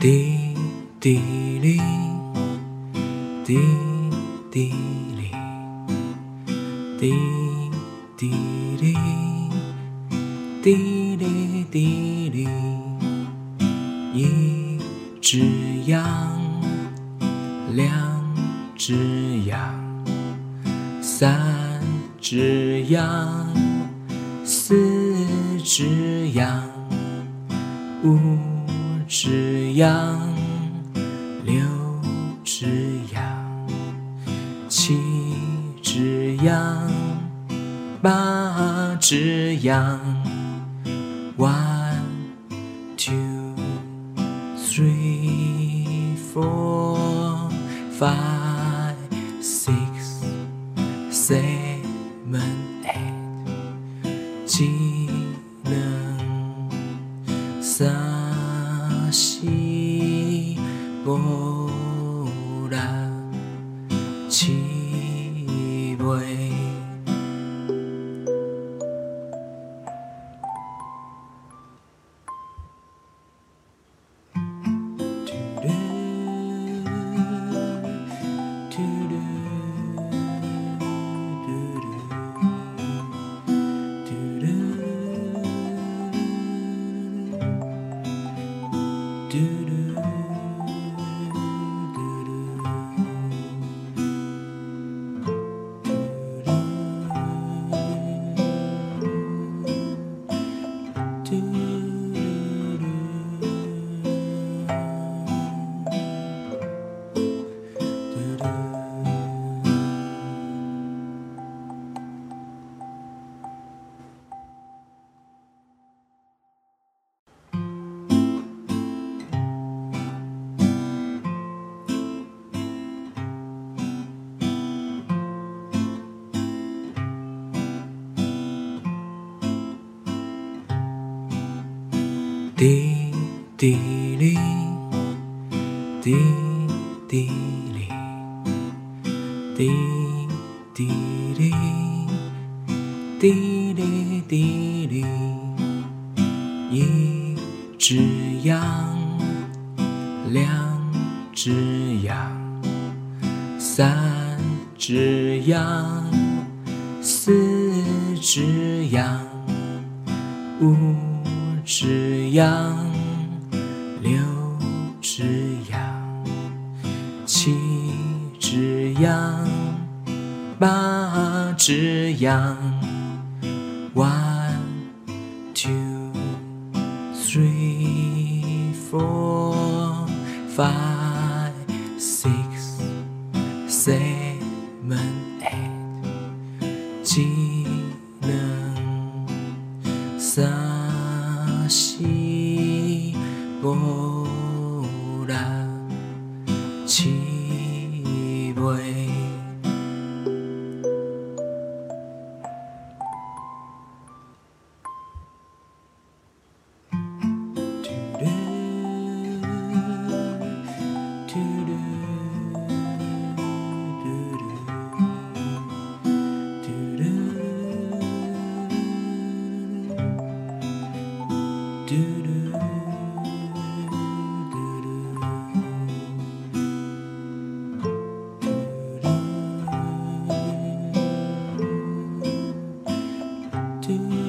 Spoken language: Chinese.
滴滴哩，滴滴哩，滴滴哩，滴哩滴哩，一只羊，两只羊，三只羊，四只羊，五只羊，六只羊，七只羊，八只羊。One, two, three, four, five, six, seven, 起，我。do 滴滴哩，滴滴哩，滴滴哩，滴哩滴哩，一只羊，两只羊，三只羊，四只羊，五只羊，六只羊，七只羊，八只羊。One, two, three, four, five, six, seven, 无人饲袂。do You.